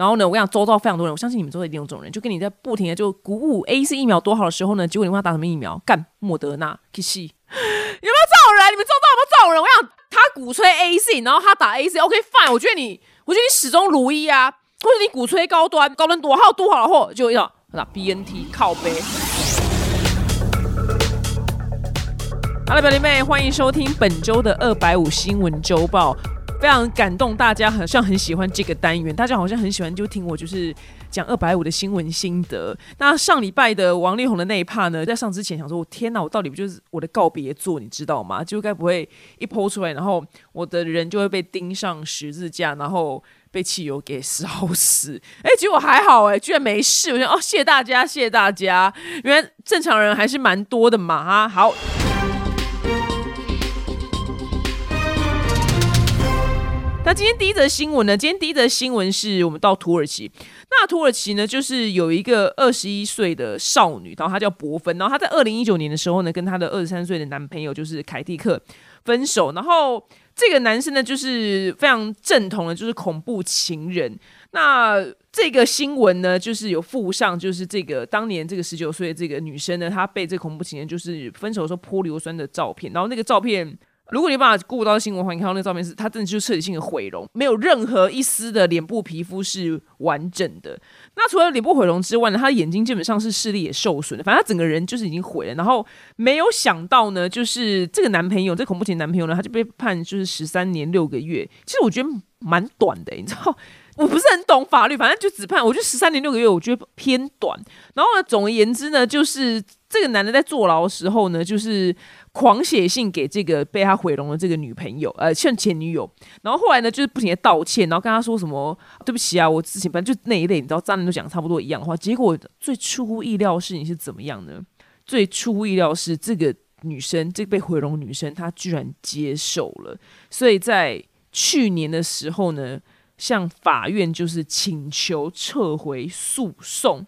然后呢，我想周遭非常多人，我相信你们周遭一定有这种人，就跟你在不停的就鼓舞 A C 疫苗多好的时候呢，结果你问他打什么疫苗，干莫德纳、K C，有没有这种人？你们周遭有没有这种人？我想他鼓吹 A C，然后他打 A C，OK fine，我觉得你，我觉得你始终如一啊，或者你鼓吹高端，高端多好多好的货，就要那 B N T 靠背。好了，表弟妹，欢迎收听本周的二百五新闻周报。非常感动，大家好像很喜欢这个单元，大家好像很喜欢就听我就是讲二百五的新闻心得。那上礼拜的王力宏的那一趴呢，在上之前想说，我天哪，我到底不就是我的告别作，你知道吗？就该不会一抛出来，然后我的人就会被钉上十字架，然后被汽油给烧死？哎，结果还好，哎，居然没事。我想，哦，谢谢大家，谢谢大家，原来正常人还是蛮多的嘛，哈，好。那今天第一则新闻呢？今天第一则新闻是我们到土耳其。那土耳其呢，就是有一个二十一岁的少女，然后她叫博芬，然后她在二零一九年的时候呢，跟她的二十三岁的男朋友就是凯蒂克分手。然后这个男生呢，就是非常正统的，就是恐怖情人。那这个新闻呢，就是有附上，就是这个当年这个十九岁的这个女生呢，她被这个恐怖情人就是分手的时候泼硫酸的照片。然后那个照片。如果你把顾到新闻环境看到那照片是，他真的就彻底性的毁容，没有任何一丝的脸部皮肤是完整的。那除了脸部毁容之外呢，他的眼睛基本上是视力也受损的，反正他整个人就是已经毁了。然后没有想到呢，就是这个男朋友，这恐怖情男朋友呢，他就被判就是十三年六个月。其实我觉得蛮短的，你知道，我不是很懂法律，反正就只判，我觉得十三年六个月，我觉得偏短。然后呢，总而言之呢，就是这个男的在坐牢的时候呢，就是。狂写信给这个被他毁容的这个女朋友，呃，像前女友，然后后来呢，就是不停的道歉，然后跟他说什么对不起啊，我之前反正就那一类，你知道，渣男都讲差不多一样的话。结果最出乎意料的事情是怎么样呢？最出乎意料是这个女生，这个被毁容女生，她居然接受了，所以在去年的时候呢，向法院就是请求撤回诉讼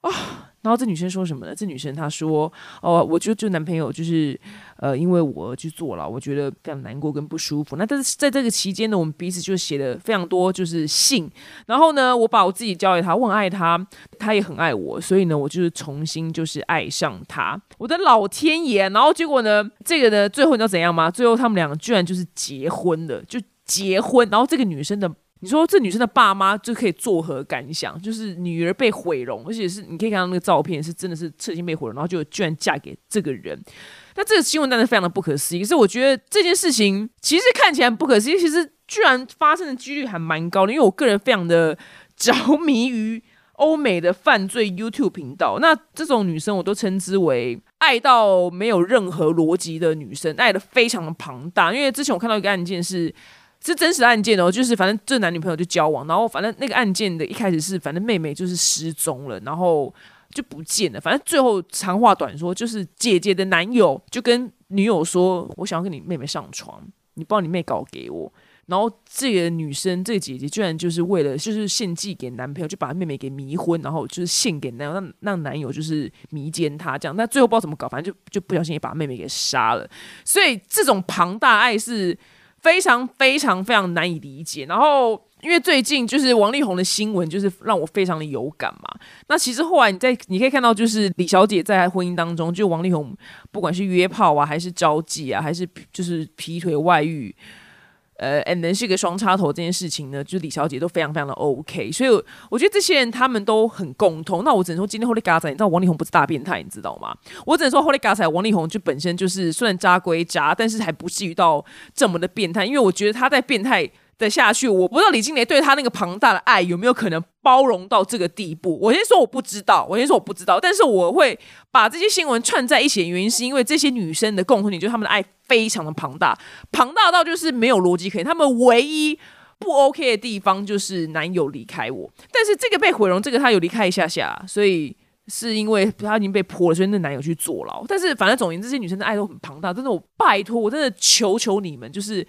啊。然后这女生说什么呢？这女生她说：“哦，我就就男朋友就是，呃，因为我去坐牢，我觉得非常难过跟不舒服。那但是在这个期间呢，我们彼此就写了非常多就是信。然后呢，我把我自己交给他，我很爱他，他也很爱我，所以呢，我就是重新就是爱上他。我的老天爷！然后结果呢，这个呢，最后你知道怎样吗？最后他们两个居然就是结婚了，就结婚。然后这个女生的。你说这女生的爸妈就可以作何感想？就是女儿被毁容，而且是你可以看到那个照片是真的是彻底被毁容，然后就居然嫁给这个人。那这个新闻当然非常的不可思议。可是我觉得这件事情其实看起来不可思议，其实居然发生的几率还蛮高的。因为我个人非常的 着迷于欧美的犯罪 YouTube 频道，那这种女生我都称之为爱到没有任何逻辑的女生，爱的非常的庞大。因为之前我看到一个案件是。是真实案件哦，就是反正这男女朋友就交往，然后反正那个案件的一开始是，反正妹妹就是失踪了，然后就不见了。反正最后长话短说，就是姐姐的男友就跟女友说：“我想要跟你妹妹上床，你帮你妹搞给我。”然后这个女生，这个姐姐居然就是为了就是献祭给男朋友，就把妹妹给迷昏，然后就是献给男友，让让男友就是迷奸她这样。那最后不知道怎么搞，反正就就不小心也把妹妹给杀了。所以这种庞大爱是。非常非常非常难以理解，然后因为最近就是王力宏的新闻，就是让我非常的有感嘛。那其实后来你在你可以看到，就是李小姐在婚姻当中，就王力宏不管是约炮啊，还是交际啊，还是就是劈腿外遇。呃，and then 是一个双插头这件事情呢，就是李小姐都非常非常的 OK，所以我觉得这些人他们都很共通。那我只能说今天 Holy God 仔，你知道王力宏不是大变态，你知道吗？我只能说 Holy God 仔，王力宏就本身就是虽然渣归渣，但是还不至于到这么的变态，因为我觉得他在变态。的下去，我不知道李金雷对他那个庞大的爱有没有可能包容到这个地步。我先说我不知道，我先说我不知道。但是我会把这些新闻串在一起的原因，是因为这些女生的共同点就是她们的爱非常的庞大，庞大到就是没有逻辑可言。她们唯一不 OK 的地方就是男友离开我，但是这个被毁容，这个他有离开一下下，所以是因为他已经被泼了，所以那男友去坐牢。但是反正总言之，这些女生的爱都很庞大。真的，我拜托，我真的求求你们，就是。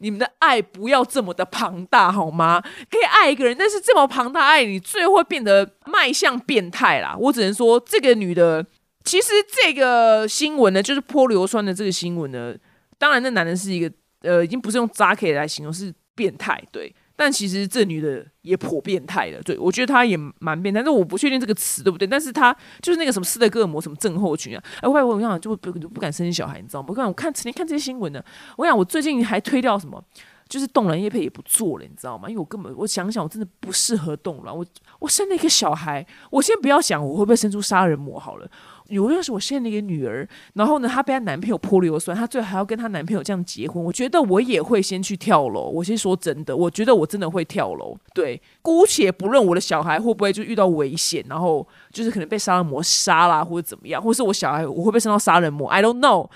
你们的爱不要这么的庞大好吗？可以爱一个人，但是这么庞大爱你，最后会变得迈向变态啦。我只能说，这个女的，其实这个新闻呢，就是泼硫酸的这个新闻呢，当然那男人是一个呃，已经不是用渣 K 来形容，是变态。对，但其实这女的也颇变态的，对我觉得她也蛮变态，但我不确定这个词对不对。但是她就是那个什么斯德哥尔摩什么症候群啊，哎，我我讲就不不敢生小孩，你知道吗？我讲我看成天看这些新闻呢，我想我最近还推掉什么，就是冻卵叶配也不做了，你知道吗？因为我根本我想想，我真的不适合冻卵，我我生了一个小孩，我先不要想我会不会生出杀人魔好了。如果是我现在那个女儿，然后呢，她被她男朋友泼硫酸，她最后还要跟她男朋友这样结婚，我觉得我也会先去跳楼。我先说真的，我觉得我真的会跳楼。对，姑且不论我的小孩会不会就遇到危险，然后就是可能被杀人魔杀啦，或者怎么样，或是我小孩我会不会生到杀人魔？I don't know。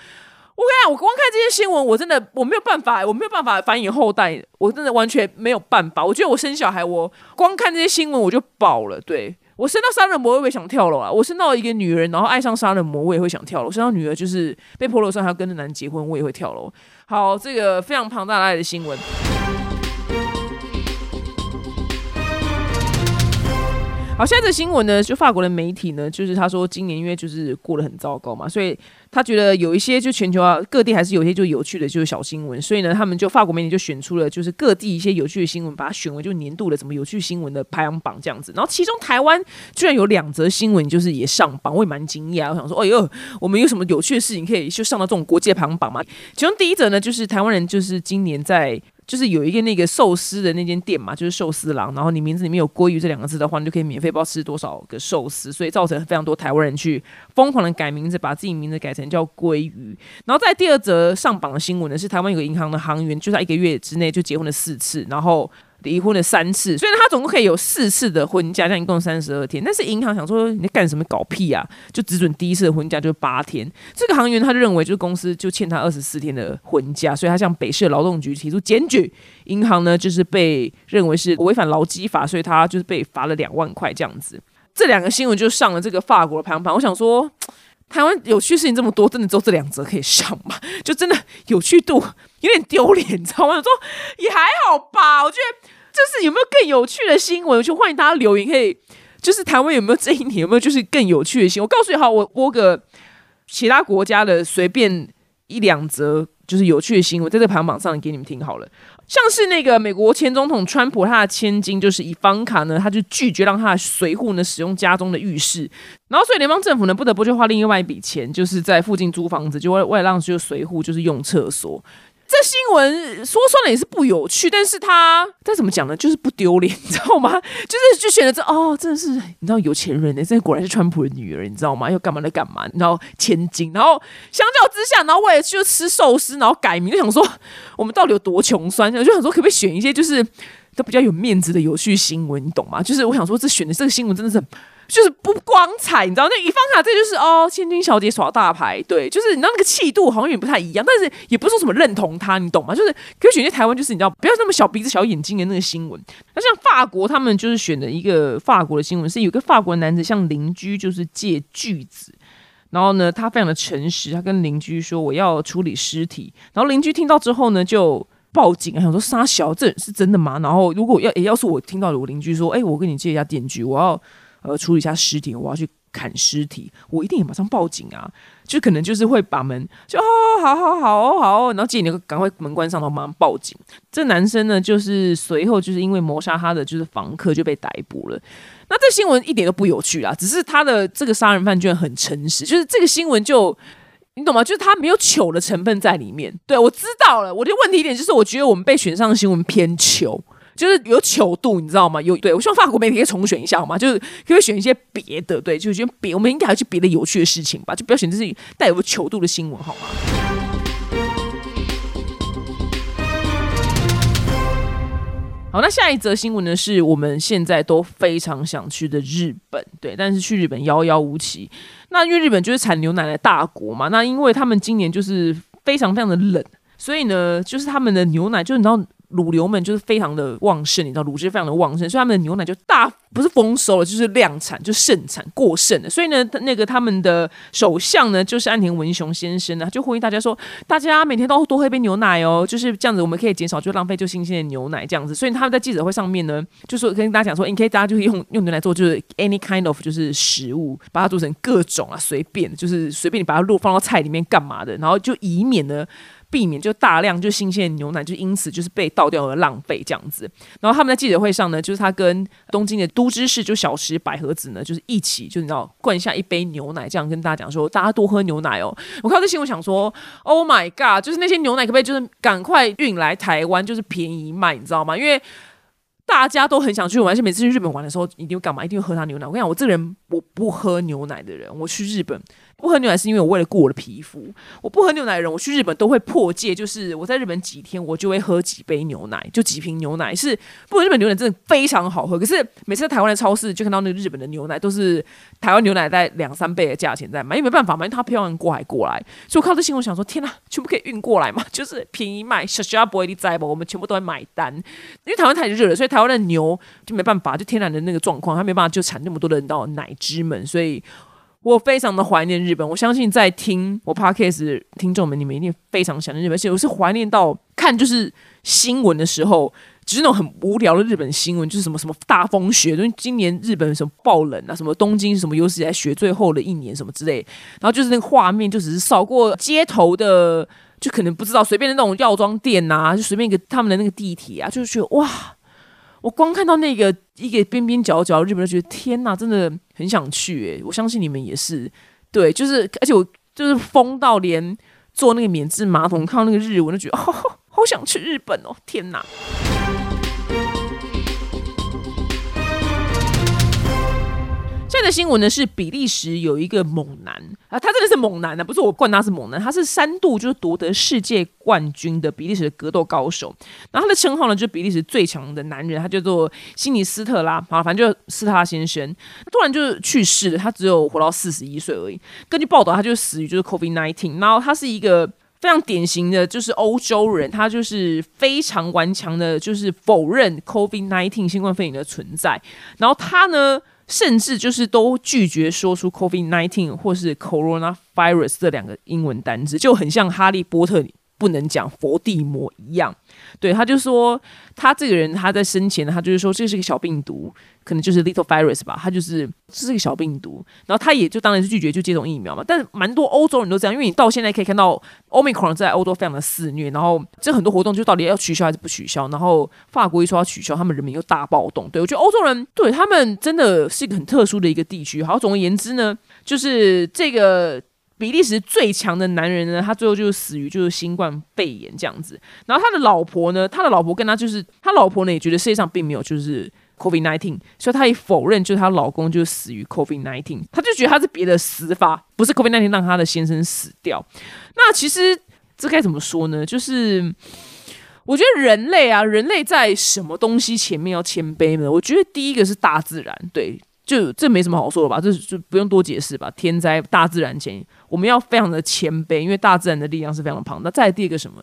我跟你讲，我光看这些新闻，我真的我没有办法，我没有办法繁衍后代，我真的完全没有办法。我觉得我生小孩，我光看这些新闻我就饱了。对。我生到杀人魔，我也会想跳楼啊！我生到一个女人，然后爱上杀人魔，我也会想跳楼。生到女儿就是被泼硫酸，还要跟着男结婚，我也会跳楼。好，这个非常庞大的爱的新闻。好，现在的新闻呢，就法国的媒体呢，就是他说今年因为就是过得很糟糕嘛，所以他觉得有一些就全球啊各地还是有一些就有趣的，就是小新闻，所以呢，他们就法国媒体就选出了就是各地一些有趣的新闻，把它选为就年度的什么有趣新闻的排行榜这样子。然后其中台湾居然有两则新闻就是也上榜，我也蛮惊讶。我想说，哎呦，我们有什么有趣的事情可以就上到这种国际排行榜嘛？其中第一则呢，就是台湾人就是今年在。就是有一个那个寿司的那间店嘛，就是寿司郎，然后你名字里面有“鲑鱼”这两个字的话，你就可以免费不知道吃多少个寿司，所以造成非常多台湾人去疯狂的改名字，把自己名字改成叫鲑鱼。然后在第二则上榜的新闻呢，是台湾有个银行的行员，就在一个月之内就结婚了四次，然后。离婚了三次，所以他总共可以有四次的婚假，这样一共三十二天。但是银行想说你在干什么搞屁啊？就只准第一次的婚假就八天。这个行员他就认为，就是公司就欠他二十四天的婚假，所以他向北市劳动局提出检举。银行呢就是被认为是违反劳基法，所以他就是被罚了两万块这样子。这两个新闻就上了这个法国的排行榜。我想说，台湾有趣事情这么多，真的只有这两则可以上吗？就真的有趣度有点丢脸，你知道吗？我说也还好吧，我觉得。就是有没有更有趣的新闻？我就欢迎大家留言，可以就是台湾有没有这一年有没有就是更有趣的新闻？我告诉你好，我播个其他国家的随便一两则就是有趣的新闻，在这排行榜上给你们听好了。像是那个美国前总统川普，他的千金就是以方卡呢，他就拒绝让他的随扈呢使用家中的浴室，然后所以联邦政府呢不得不就花另外一笔钱，就是在附近租房子，就为为了让就随扈就是用厕所。这新闻说穿了也是不有趣，但是他他怎么讲呢，就是不丢脸，你知道吗？就是就选了这哦，真的是你知道有钱人呢，这果然是川普的女儿，你知道吗？要干嘛来干嘛？然后千金，然后相较之下，然后为了就吃寿司，然后改名，就想说我们到底有多穷酸？就想说可不可以选一些就是都比较有面子的有趣新闻，你懂吗？就是我想说这选的这个新闻真的是。就是不光彩，你知道那以方卡这就是哦，千金小姐耍大牌，对，就是你知道那个气度好像也不太一样，但是也不是说什么认同他，你懂吗？就是可以选些台湾，就是你知道不要那么小鼻子小眼睛的那个新闻。那像法国，他们就是选的一个法国的新闻，是有个法国男子向邻居就是借锯子，然后呢，他非常的诚实，他跟邻居说我要处理尸体，然后邻居听到之后呢，就报警，想说杀小，这是真的吗？然后如果要，要是我听到我邻居说，哎，我跟你借一下电锯，我要。呃，处理一下尸体，我要去砍尸体，我一定也马上报警啊！就可能就是会把门就哦，好好好，好，然后姐你赶快门关上，然后马上报警。这男生呢，就是随后就是因为谋杀他的就是房客就被逮捕了。那这新闻一点都不有趣啊，只是他的这个杀人犯居然很诚实，就是这个新闻就你懂吗？就是他没有糗的成分在里面。对我知道了，我的问题点就是我觉得我们被选上的新闻偏糗。就是有糗度，你知道吗？有对我希望法国媒体可以重选一下好吗？就是可以选一些别的，对，就是选别，我们应该还去别的有趣的事情吧，就不要选这些带有糗度的新闻好吗？好，那下一则新闻呢？是我们现在都非常想去的日本，对，但是去日本遥遥无期。那因为日本就是产牛奶的大国嘛，那因为他们今年就是非常非常的冷，所以呢，就是他们的牛奶，就是你知道。乳牛们就是非常的旺盛，你知道乳汁非常的旺盛，所以他们的牛奶就大不是丰收了，就是量产就盛产过剩的。所以呢，那个他们的首相呢，就是安田文雄先生呢，就呼吁大家说，大家每天都多喝一杯牛奶哦，就是这样子，我们可以减少就浪费就新鲜的牛奶这样子。所以他们在记者会上面呢，就说跟大家讲说，你可以大家就是用用牛奶做就是 any kind of 就是食物，把它做成各种啊，随便就是随便你把它落放到菜里面干嘛的，然后就以免呢。避免就大量就新鲜牛奶就因此就是被倒掉而浪费这样子。然后他们在记者会上呢，就是他跟东京的都知事就小池百合子呢，就是一起就你知道灌下一杯牛奶，这样跟大家讲说，大家多喝牛奶哦。我看到这新闻想说，Oh my god，就是那些牛奶可不可以就是赶快运来台湾，就是便宜卖，你知道吗？因为大家都很想去玩，而且每次去日本玩的时候，一定会干嘛？一定会喝他牛奶。我跟你讲，我这个人我不喝牛奶的人，我去日本。不喝牛奶是因为我为了顾我的皮肤。我不喝牛奶的人，我去日本都会破戒，就是我在日本几天，我就会喝几杯牛奶，就几瓶牛奶。是不过日本牛奶真的非常好喝，可是每次在台湾的超市就看到那个日本的牛奶，都是台湾牛奶在两三倍的价钱在买，因为没办法嘛，因为它漂洋过海过来。所以我靠这新闻，想说天哪，全部可以运过来嘛，就是便宜卖，小小不会的在吧，我们全部都在买单。因为台湾太热了，所以台湾的牛就没办法，就天然的那个状况，它没办法就产那么多的到奶汁们，所以。我非常的怀念日本，我相信在听我 podcast 听众们，你们一定非常想念日本。而且我是怀念到看就是新闻的时候，只是那种很无聊的日本新闻，就是什么什么大风雪，因为今年日本什么暴冷啊，什么东京什么有史以来雪最后的一年什么之类，然后就是那个画面就只是扫过街头的，就可能不知道随便的那种药妆店呐，就随便一个他们的那个地铁啊，就是觉得哇。我光看到那个一个边边角角，日本人觉得天哪，真的很想去诶，我相信你们也是，对，就是而且我就是疯到连坐那个免治马桶看到那个日文，都觉得好好想去日本哦，天哪！的新闻呢是比利时有一个猛男啊，他真的是猛男啊，不是我冠他是猛男，他是三度就是夺得世界冠军的比利时的格斗高手。然后他的称号呢就是比利时最强的男人，他叫做西尼斯特拉，好，反正就是斯特拉先生。突然就去世了，他只有活到四十一岁而已。根据报道，他就死于就是 COVID nineteen。然后他是一个非常典型的就是欧洲人，他就是非常顽强的，就是否认 COVID nineteen 新冠肺炎的存在。然后他呢？甚至就是都拒绝说出 COVID nineteen 或是 Corona virus 这两个英文单字，就很像哈利波特不能讲佛地魔一样。对，他就说他这个人他在生前呢，他就是说这是个小病毒，可能就是 little virus 吧，他就是这是个小病毒。然后他也就当然是拒绝就接种疫苗嘛。但是蛮多欧洲人都这样，因为你到现在可以看到 Omicron 在欧洲非常的肆虐，然后这很多活动就到底要取消还是不取消。然后法国一说要取消，他们人民又大暴动。对我觉得欧洲人对他们真的是一个很特殊的一个地区。好，总而言之呢，就是这个。比利时最强的男人呢，他最后就是死于就是新冠肺炎这样子。然后他的老婆呢，他的老婆跟他就是他老婆呢也觉得世界上并没有就是 COVID nineteen，所以他也否认就是她老公就死于 COVID nineteen，他就觉得他是别的死法，不是 COVID nineteen 让他的先生死掉。那其实这该怎么说呢？就是我觉得人类啊，人类在什么东西前面要谦卑呢？我觉得第一个是大自然，对。就这没什么好说的吧，这就不用多解释吧。天灾大自然前，我们要非常的谦卑，因为大自然的力量是非常的庞大。再第二个什么？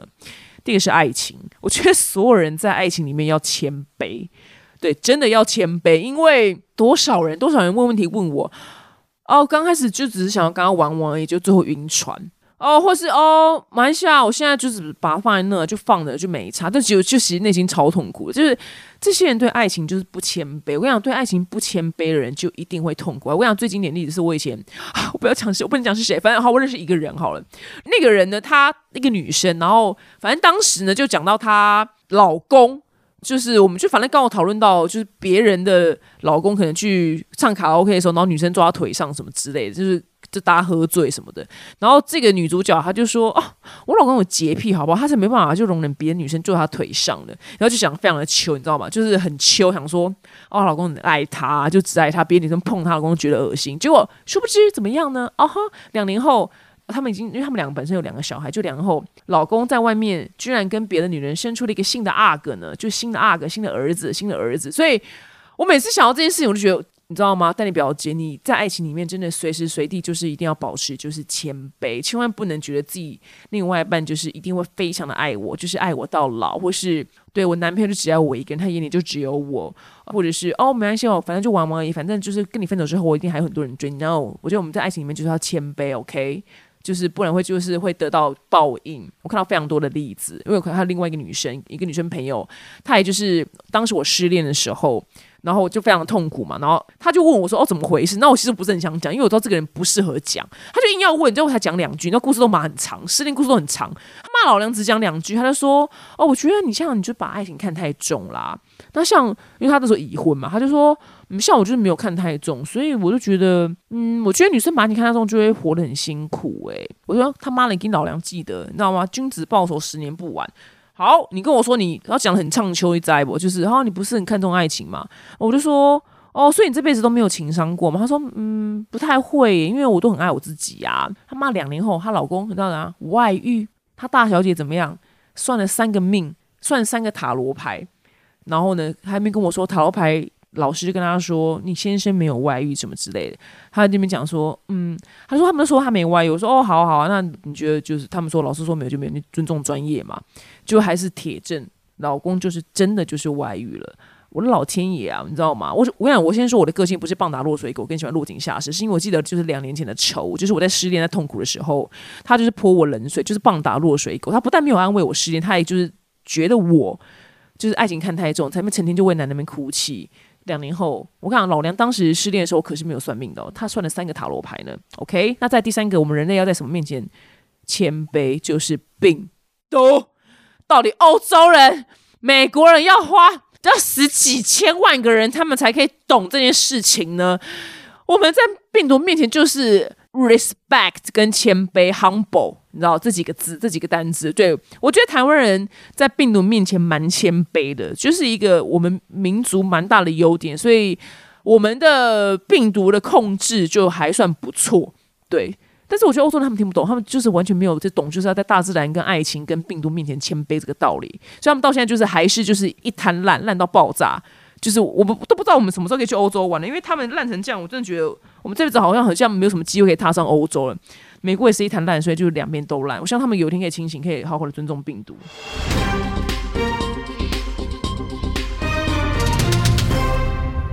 第一个是爱情，我觉得所有人在爱情里面要谦卑，对，真的要谦卑，因为多少人，多少人问问题问我，哦，刚开始就只是想要跟他玩玩而已，就最后晕船。哦，或是哦，马来西亚，我现在就是把它放在那，就放着就没差。但只有就其实内心超痛苦，就是这些人对爱情就是不谦卑。我跟你讲，对爱情不谦卑的人就一定会痛苦。我跟你讲，最经典例子是我以前，我不要讲是，我不能讲是谁，反正好，我认识一个人好了。那个人呢，她一个女生，然后反正当时呢就讲到她老公，就是我们就反正刚好讨论到，就是别人的老公可能去唱卡拉 OK 的时候，然后女生坐他腿上什么之类的，就是。就大家喝醉什么的，然后这个女主角她就说：“哦，我老公有洁癖，好不好？他是没办法就容忍别的女生坐他腿上的。”然后就想非常的秋，你知道吗？就是很秋，想说：“哦，老公很爱她，就只爱她，别的女生碰她老公觉得恶心。”结果殊不知怎么样呢？哦哈，两年后他们已经，因为他们两个本身有两个小孩，就两年后老公在外面居然跟别的女人生出了一个新的阿哥呢，就新的阿哥，新的儿子，新的儿子。所以我每次想到这件事情，我就觉得。你知道吗？但你表姐，你在爱情里面真的随时随地就是一定要保持就是谦卑，千万不能觉得自己另外一半就是一定会非常的爱我，就是爱我到老，或是对我男朋友就只爱我一个人，他眼里就只有我，或者是哦没关系哦，反正就玩玩而已，反正就是跟你分手之后，我一定还有很多人追。No，我觉得我们在爱情里面就是要谦卑，OK，就是不然会就是会得到报应。我看到非常多的例子，因为我看到另外一个女生，一个女生朋友，她也就是当时我失恋的时候。然后我就非常痛苦嘛，然后他就问我说：“哦，怎么回事？”那我其实不是很想讲，因为我知道这个人不适合讲，他就硬要问，最后才讲两句，那故事都蛮很长，失恋故事都很长。他骂老娘只讲两句，他就说：“哦，我觉得你像你就把爱情看太重啦。”那像因为他那时候已婚嘛，他就说：“嗯，像我就是没有看太重，所以我就觉得，嗯，我觉得女生把你看太重就会活得很辛苦。”诶，我说他妈的，你给老娘记得，你知道吗？君子报仇，十年不晚。好，你跟我说你要讲的很唱秋一哉不？就是，然后你不是很看重爱情吗？我就说，哦，所以你这辈子都没有情商过吗？他说，嗯，不太会，因为我都很爱我自己呀。他妈两年后，她老公你知道吗？外遇，她大小姐怎么样？算了三个命，算三个塔罗牌，然后呢，还没跟我说塔罗牌。老师就跟他说：“你先生没有外遇什么之类的。”他在那边讲说：“嗯，他说他们都说他没外遇。”我说：“哦，好好，那你觉得就是他们说老师说没有就没有，你尊重专业嘛？就还是铁证，老公就是真的就是外遇了。我的老天爷啊，你知道吗？我我跟你讲，我先说我的个性不是棒打落水狗，更喜欢落井下石，是因为我记得就是两年前的仇，就是我在失恋在痛苦的时候，他就是泼我冷水，就是棒打落水狗。他不但没有安慰我失恋，他也就是觉得我就是爱情看太重，才没成天就为男人们哭泣。”两年后，我看老梁当时失恋的时候，可是没有算命的，他算了三个塔罗牌呢。OK，那在第三个，我们人类要在什么面前谦卑？就是病毒。到底欧洲人、美国人要花要十几千万个人，他们才可以懂这件事情呢？我们在病毒面前就是。respect 跟谦卑，humble，你知道这几个字，这几个单字，对我觉得台湾人在病毒面前蛮谦卑的，就是一个我们民族蛮大的优点，所以我们的病毒的控制就还算不错，对。但是我觉得欧洲人他们听不懂，他们就是完全没有这懂，就是要在大自然跟爱情跟病毒面前谦卑这个道理，所以他们到现在就是还是就是一滩烂，烂到爆炸。就是我们都不知道我们什么时候可以去欧洲玩了，因为他们烂成这样，我真的觉得我们这辈子好像好像没有什么机会可以踏上欧洲了。美国也是一滩烂水，就是两边都烂。我希望他们有一天可以清醒，可以好好的尊重病毒。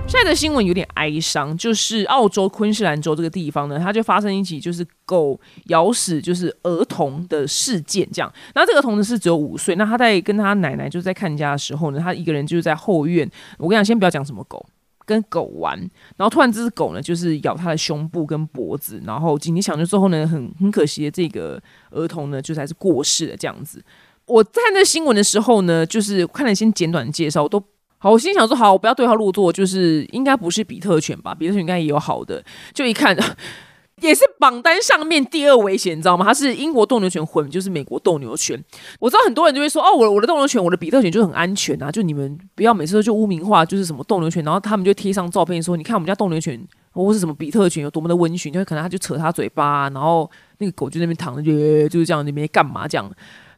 现在的新闻有点哀伤，就是澳洲昆士兰州这个地方呢，它就发生一起就是狗咬死就是儿童的事件，这样。那这个童子是只有五岁，那他在跟他奶奶就在看家的时候呢，他一个人就是在后院。我跟你讲，先不要讲什么狗，跟狗玩。然后突然这只狗呢，就是咬他的胸部跟脖子，然后紧急抢救之后呢，很很可惜的这个儿童呢，就是还是过世了这样子。我看那新闻的时候呢，就是看了先简短介绍，我都。好，我心想说，好，我不要对号入座，就是应该不是比特犬吧？比特犬应该也有好的，就一看也是榜单上面第二危险，你知道吗？它是英国斗牛犬混，就是美国斗牛犬。我知道很多人就会说，哦，我我的斗牛犬，我的比特犬就很安全啊，就你们不要每次都就污名化，就是什么斗牛犬，然后他们就贴上照片说，你看我们家斗牛犬或是什么比特犬有多么的温驯，就可能他就扯他嘴巴，然后那个狗就那边躺着，就是这样那边干嘛这样。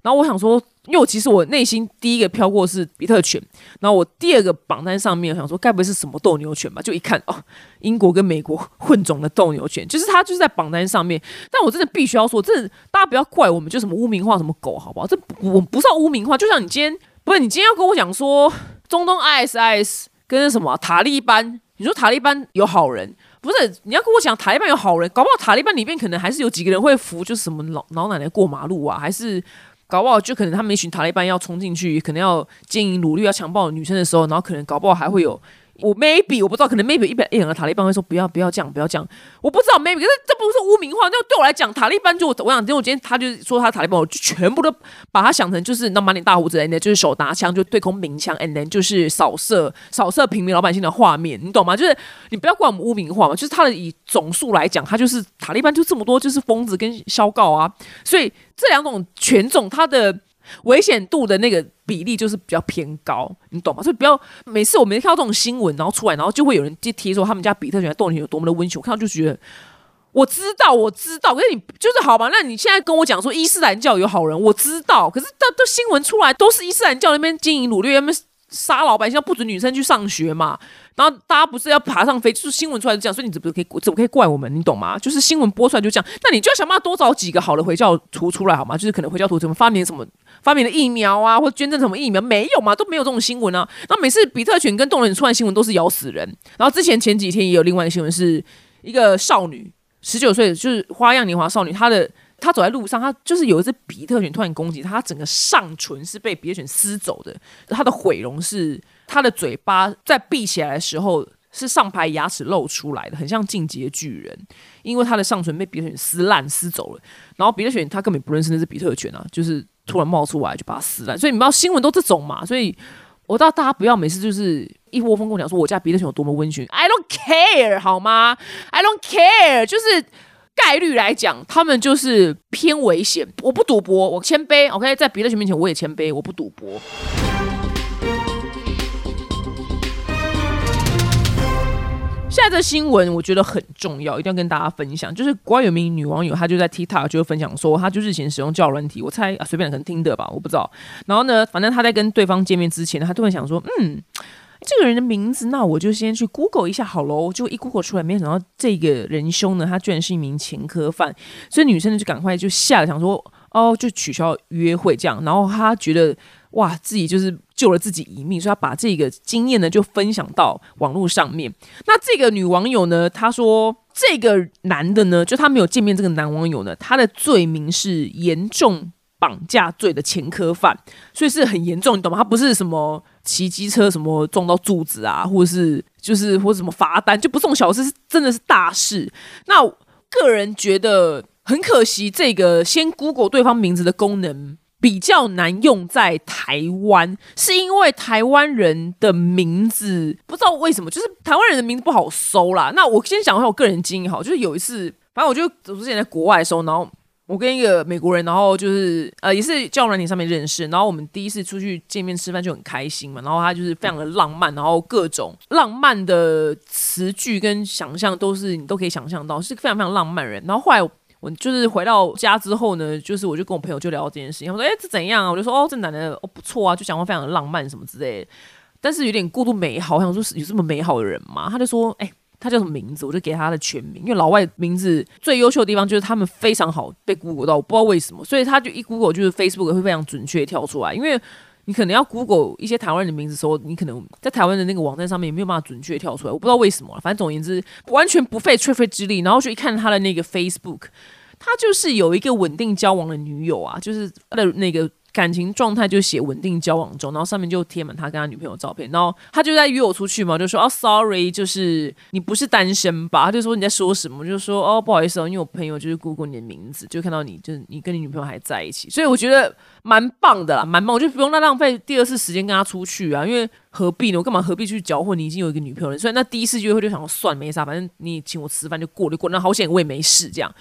然后我想说，因为我其实我内心第一个飘过是比特犬，然后我第二个榜单上面我想说，该不会是什么斗牛犬吧？就一看哦，英国跟美国混种的斗牛犬，就是它就是在榜单上面。但我真的必须要说，这大家不要怪我们，就什么污名化什么狗，好不好？这我不是要污名化，就像你今天不是你今天要跟我讲说中东 ISIS 跟什么塔利班，你说塔利班有好人，不是你要跟我讲塔利班有好人，搞不好塔利班里面可能还是有几个人会扶，就是什么老老奶奶过马路啊，还是。搞不好就可能他们一群塔利班要冲进去，可能要经营努力、要强暴女生的时候，然后可能搞不好还会有我 maybe 我不知道，可能 maybe 一百一两个塔利班会说不要不要这样不要这样，我不知道 maybe 可是这不是污名化，那对我来讲塔利班就我想，因为我今天他就说他塔利班，我就全部都把他想成就是那满脸大胡子的，就是手拿枪就对空鸣枪，and then 就是扫射扫射平民老百姓的画面，你懂吗？就是你不要怪我们污名化嘛，就是他的以总数来讲，他就是塔利班就这么多，就是疯子跟肖告啊，所以。这两种犬种，它的危险度的那个比例就是比较偏高，你懂吗？所以不要每次我们看到这种新闻，然后出来，然后就会有人就提说他们家比特犬到底有多么的温驯，我看到就觉得我知道，我知道，可是你就是好吧？那你现在跟我讲说伊斯兰教有好人，我知道，可是到到新闻出来都是伊斯兰教那边经营掳掠，那边杀老百姓，不准女生去上学嘛。然后大家不是要爬上飞，就是新闻出来就这样，所以你怎么可以怎么可以怪我们？你懂吗？就是新闻播出来就这样，那你就要想办法多找几个好的回教徒出来好吗？就是可能回教徒怎么发明什么发明的疫苗啊，或者捐赠什么疫苗没有嘛？都没有这种新闻啊。那每次比特犬跟动人出来新闻都是咬死人。然后之前前几天也有另外一个新闻，是一个少女十九岁，就是花样年华少女，她的他走在路上，他就是有一只比特犬突然攻击他，整个上唇是被比特犬撕走的，他的毁容是。他的嘴巴在闭起来的时候。是上排牙齿露出来的，很像进阶巨人，因为他的上唇被比特犬撕烂撕走了，然后比特犬他根本不认识那只比特犬啊，就是突然冒出来就把它撕烂，所以你知道新闻都这种嘛，所以我到大家不要每次就是一窝蜂跟我讲说我家比特犬有多么温驯，I don't care 好吗？I don't care，就是概率来讲，他们就是偏危险。我不赌博，我谦卑，OK，在比特犬面前我也谦卑，我不赌博。现在这新闻我觉得很重要，一定要跟大家分享。就是国外有名女网友，她就在 TikTok 就分享说，她就日前使用教软体，我猜啊随便可能听的吧，我不知道。然后呢，反正她在跟对方见面之前，她突然想说，嗯，这个人的名字，那我就先去 Google 一下好喽。就一 Google 出来，没想到这个人凶呢，他居然是一名前科犯。所以女生呢就赶快就吓了，想说，哦，就取消约会这样。然后她觉得。哇，自己就是救了自己一命，所以他把这个经验呢就分享到网络上面。那这个女网友呢，她说这个男的呢，就他没有见面这个男网友呢，他的罪名是严重绑架罪的前科犯，所以是很严重，你懂吗？他不是什么骑机车什么撞到柱子啊，或者是就是或什么罚单，就不这种小事，是真的是大事。那个人觉得很可惜，这个先 Google 对方名字的功能。比较难用在台湾，是因为台湾人的名字不知道为什么，就是台湾人的名字不好搜啦。那我先讲一下我个人经验，好，就是有一次，反正我就我之前在国外的时候，然后我跟一个美国人，然后就是呃也是交友软件上面认识，然后我们第一次出去见面吃饭就很开心嘛，然后他就是非常的浪漫，然后各种浪漫的词句跟想象都是你都可以想象到，是非常非常浪漫人。然后后来。我就是回到家之后呢，就是我就跟我朋友就聊到这件事情，我说：“哎，这怎样啊？”我就说：“哦，这男的哦不错啊，就讲话非常的浪漫什么之类的。”但是有点过度美好，我想说有这么美好的人吗？他就说：“哎，他叫什么名字？”我就给他的全名，因为老外名字最优秀的地方就是他们非常好被 Google 到，我不知道为什么，所以他就一 Google 就是 Facebook 会非常准确跳出来，因为。你可能要 Google 一些台湾人的名字的时候，你可能在台湾的那个网站上面也没有办法准确跳出来，我不知道为什么。反正总而言之，完全不费吹灰之力，然后就一看他的那个 Facebook，他就是有一个稳定交往的女友啊，就是他的那个。感情状态就写稳定交往中，然后上面就贴满他跟他女朋友照片，然后他就在约我出去嘛，就说哦，sorry，就是你不是单身吧？他就说你在说什么？就说哦，不好意思哦，因为我朋友就是过过你的名字，就看到你就是你跟你女朋友还在一起，所以我觉得蛮棒的啦，蛮棒，我就不用再浪费第二次时间跟他出去啊，因为何必呢？我干嘛何必去搅和？你已经有一个女朋友了，所以那第一次约会就想要算没啥，反正你请我吃饭就过就过，那好险我也没事这样。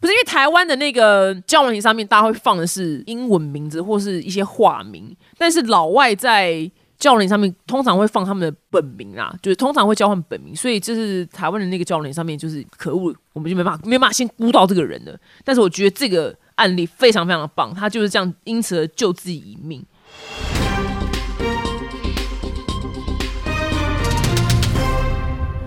不是因为台湾的那个交友群上面，大家会放的是英文名字或是一些化名，但是老外在交友群上面通常会放他们的本名啊，就是通常会交换本名，所以这是台湾的那个交友群上面就是可恶，我们就没办法没办法先估到这个人的。但是我觉得这个案例非常非常的棒，他就是这样因此而救自己一命。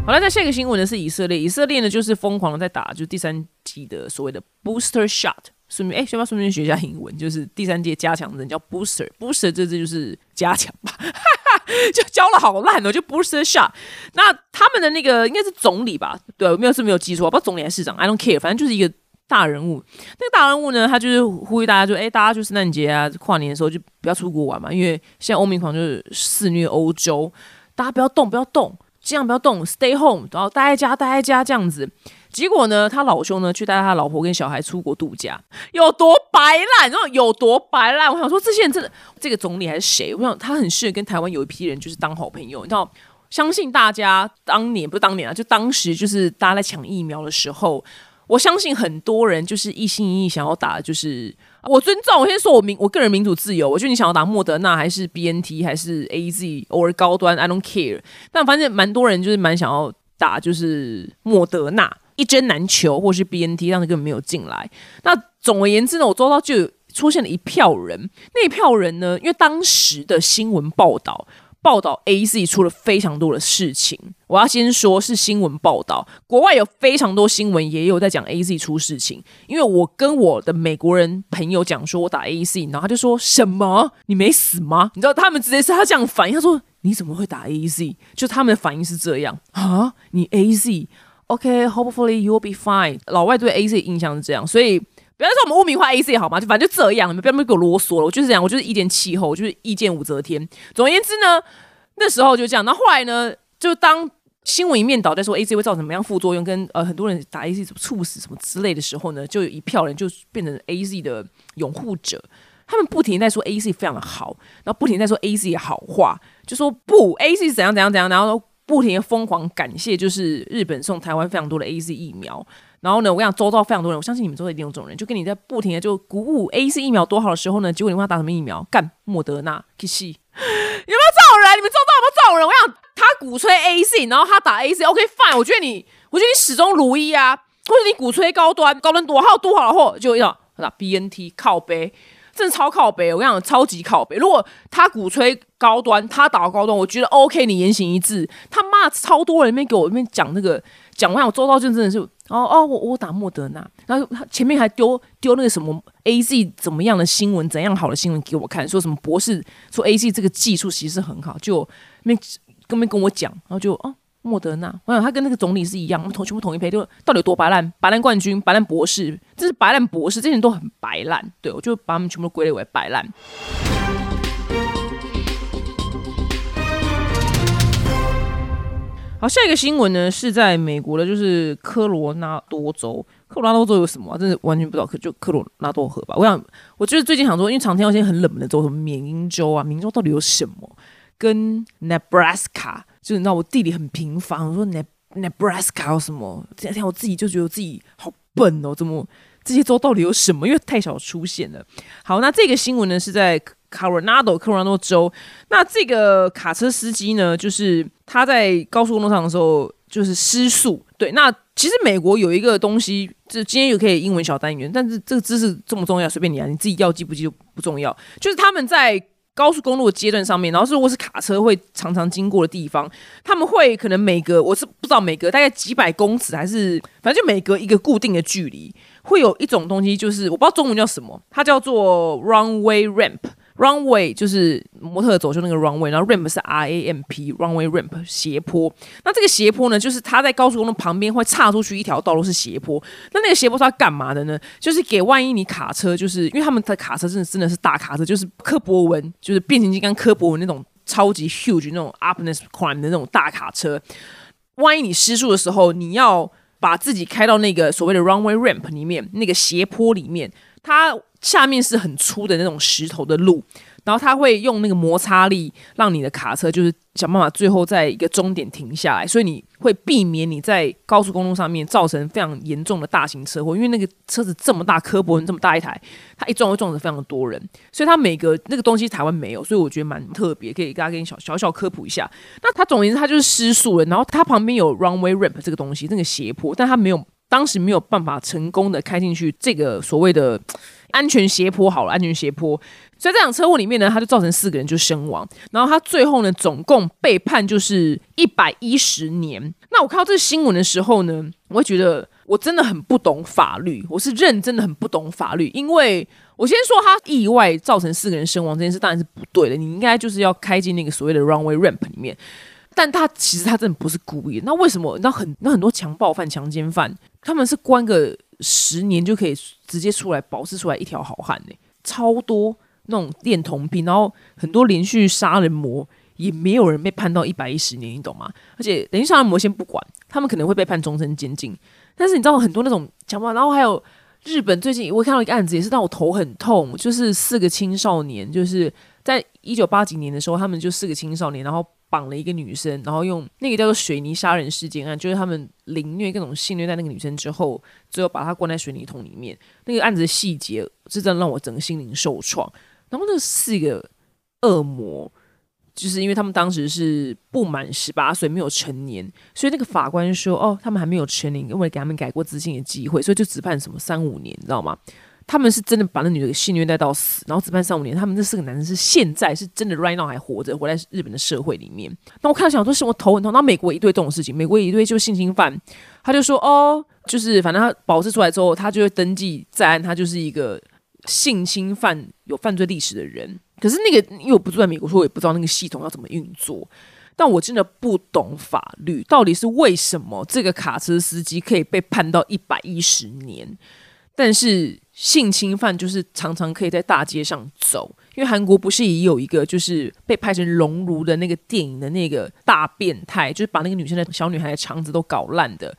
好了，那下一个新闻呢是以色列，以色列呢就是疯狂的在打，就是第三季的所谓的 booster shot。顺便哎，需要不要顺便学一下英文？就是第三届加强针叫 booster，booster 这这就是加强吧，就教了好烂哦，就 booster shot。那他们的那个应该是总理吧？对，我没有是没有记错，不知道总理还是市长，I don't care，反正就是一个大人物。那个大人物呢，他就是呼吁大家，就哎，大家就圣诞节啊、跨年的时候就不要出国玩嘛，因为现在欧米狂就是肆虐欧洲，大家不要动，不要动。尽量不要动，stay home，然后待在家，待在家这样子。结果呢，他老兄呢去带他老婆跟小孩出国度假，有多白烂，然后有多白烂。我想说，这些人真的，这个总理还是谁？我想他很适合跟台湾有一批人就是当好朋友。你知道，相信大家当年不是当年啊，就当时就是大家在抢疫苗的时候，我相信很多人就是一心一意想要打，就是。我尊重，我先说我民我个人民主自由。我觉得你想要打莫德纳还是 B N T 还是 A Z 偶尔高端，I don't care。但反正蛮多人就是蛮想要打，就是莫德纳一针难求，或是 B N T，但是根本没有进来。那总而言之呢，我周遭就出现了一票人，那一票人呢，因为当时的新闻报道。报道 A Z 出了非常多的事情，我要先说是新闻报道，国外有非常多新闻也有在讲 A Z 出事情。因为我跟我的美国人朋友讲说我打 A Z，然后他就说什么你没死吗？你知道他们直接是他这样反应，他说你怎么会打 A Z？就他们的反应是这样啊，你 A Z，OK，Hopefully you'll be fine。老外对 A Z 印象是这样，所以。不要说我们污名化 A C 好吗？就反正就这样，你们不要那么给我啰嗦了。我就是这样，我就是一点气候，我就是意见武则天。总而言之呢，那时候就这样。那后来呢，就当新闻一面倒在说 A C 会造成什么样副作用，跟呃很多人打 A C 什么猝死什么之类的时候呢，就有一票人就变成 A C 的拥护者，他们不停在说 A C 非常的好，然后不停在说 A C 好话，就说不 A C 怎样怎样怎样，然后不停的疯狂感谢，就是日本送台湾非常多的 A C 疫苗。然后呢，我跟你讲，周遭非常多人，我相信你们周遭一定有这种人，就跟你在不停的就鼓舞 A C 疫苗多好的时候呢，结果你问他打什么疫苗，干莫德纳，可惜有没有这种人？你们周遭有没有这种人？我想他鼓吹 A C，然后他打 A C，OK fine，我觉得你，我觉得你始终如一啊，或者你鼓吹高端，高端多好多好的货，就要打 B N T 靠背，真的超靠背，我跟你讲，超级靠背。如果他鼓吹高端，他打高端，我觉得 OK，你言行一致。他妈超多人那边给我那边讲那个讲完，我周遭就真的是。哦哦，我我打莫德纳，然后他前面还丢丢那个什么 A Z 怎么样的新闻，怎样好的新闻给我看，说什么博士说 A Z 这个技术其实很好，就没根本跟我讲，然后就哦莫德纳，我想他跟那个总理是一样，我们同全部同一批，就到底有多白烂？白烂冠军，白烂博士，这是白烂博士，这些人都很白烂，对我就把他们全部归类为白烂。好，下一个新闻呢是在美国的，就是科罗拉多州。科罗拉多州有什么？真的完全不知道。可就科罗拉多河吧。我想，我就是最近想说，因为常听到一些很冷门的州，什么缅因州啊，缅因州到底有什么？跟 Nebraska，就是你知道我地理很平凡。我说 Ne Nebraska 有什么？这两天我自己就觉得自己好笨哦，怎么这些州到底有什么？因为太少出现了。好，那这个新闻呢是在。Coronado 科罗拉多州，那这个卡车司机呢，就是他在高速公路上的时候就是失速。对，那其实美国有一个东西，这今天有可以英文小单元，但是这个知识重不重要？随便你啊，你自己要记不记就不重要。就是他们在高速公路的阶段上面，然后如果是卡车会常常经过的地方，他们会可能每隔我是不知道每隔大概几百公尺，还是反正就每隔一个固定的距离，会有一种东西，就是我不知道中文叫什么，它叫做 runway ramp。Runway 就是模特走秀那个 runway，然后 ramp 是 R A M P，runway ramp 斜坡。那这个斜坡呢，就是它在高速公路旁边会岔出去一条道路是斜坡。那那个斜坡是要干嘛的呢？就是给万一你卡车，就是因为他们的卡车真的真的是大卡车，就是柯博文，就是变形金刚柯博文那种超级 huge 那种 upness climb 的那种大卡车。万一你失速的时候，你要把自己开到那个所谓的 runway ramp 里面，那个斜坡里面，它。下面是很粗的那种石头的路，然后它会用那个摩擦力让你的卡车就是想办法最后在一个终点停下来，所以你会避免你在高速公路上面造成非常严重的大型车祸，因为那个车子这么大，科博文这么大一台，它一撞会撞死非常多人，所以它每个那个东西台湾没有，所以我觉得蛮特别，可以大家给你小小小科普一下。那它总而言之，它就是失速了，然后它旁边有 runway ramp 这个东西，那个斜坡，但它没有当时没有办法成功的开进去这个所谓的。安全斜坡好了，安全斜坡，所以这场车祸里面呢，他就造成四个人就身亡，然后他最后呢，总共被判就是一百一十年。那我看到这个新闻的时候呢，我会觉得我真的很不懂法律，我是认真的很不懂法律，因为我先说他意外造成四个人身亡这件事当然是不对的，你应该就是要开进那个所谓的 runway ramp 里面，但他其实他真的不是故意，那为什么？那很那很多强暴犯、强奸犯，他们是关个。十年就可以直接出来保释出来一条好汉呢，超多那种恋童癖，然后很多连续杀人魔也没有人被判到一百一十年，你懂吗？而且连续杀人魔先不管，他们可能会被判终身监禁。但是你知道很多那种强暴，然后还有日本最近我看到一个案子，也是让我头很痛，就是四个青少年，就是在一九八几年的时候，他们就四个青少年，然后。绑了一个女生，然后用那个叫做水泥杀人事件案，就是他们凌虐各种性虐待那个女生之后，最后把她关在水泥桶里面。那个案子的细节是真的让我整个心灵受创。然后那四个恶魔，就是因为他们当时是不满十八岁，没有成年，所以那个法官说：“哦，他们还没有成年，因为给他们改过自新的机会，所以就只判什么三五年，你知道吗？”他们是真的把那女的给性虐待到死，然后只判三五年。他们这四个男生是现在是真的 right now 还活着，活在日本的社会里面。那我看到想说，是我头很痛。那美国一堆这种事情，美国一堆就性侵犯，他就说哦，就是反正他保释出来之后，他就会登记在案，他就是一个性侵犯有犯罪历史的人。可是那个因为我不住在美国，所以我也不知道那个系统要怎么运作。但我真的不懂法律，到底是为什么这个卡车司机可以被判到一百一十年，但是。性侵犯就是常常可以在大街上走，因为韩国不是也有一个就是被拍成熔炉的那个电影的那个大变态，就是把那个女生的小女孩的肠子都搞烂的。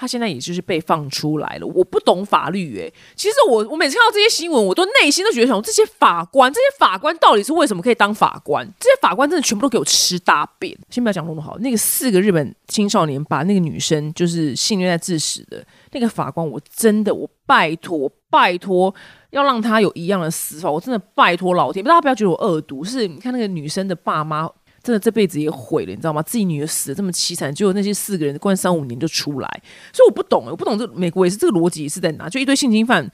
他现在也就是被放出来了。我不懂法律诶，其实我我每次看到这些新闻，我都内心都觉得想，这些法官，这些法官到底是为什么可以当法官？这些法官真的全部都给我吃大便。先不要讲那么好，那个四个日本青少年把那个女生就是性虐待致死的那个法官，我真的我拜托拜托，要让他有一样的死法。我真的拜托老天，大家不要觉得我恶毒。是你看那个女生的爸妈。真的这辈子也毁了，你知道吗？自己女儿死的这么凄惨，结果那些四个人关三五年就出来，所以我不懂，我不懂这美国也是这个逻辑是在哪？就一堆性侵犯、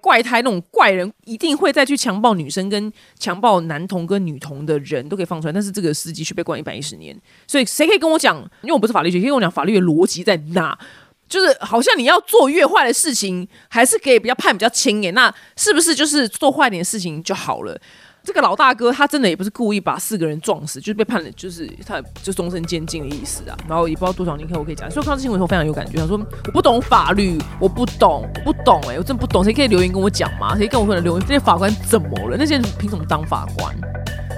怪胎那种怪人，一定会再去强暴女生跟强暴男童跟女童的人都可以放出来，但是这个司机却被关一百一十年。所以谁可以跟我讲？因为我不是法律学，可以跟我讲法律的逻辑在哪？就是好像你要做越坏的事情，还是可以比较判比较轻耶？那是不是就是做坏点事情就好了？这个老大哥他真的也不是故意把四个人撞死，就是被判了，就是他就终身监禁的意思啊。然后也不知道多少年以后我可以讲，所以看到新闻后非常有感觉。他说我不懂法律，我不懂，我不懂哎，我真不懂。谁可以留言跟我讲吗？谁跟我说的留言？这些法官怎么了？那些人凭什么当法官？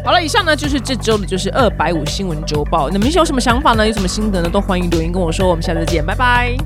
好了，以上呢就是这周的就是二百五新闻周报。那么有什么想法呢？有什么心得呢？都欢迎留言跟我说。我们下次见，拜拜。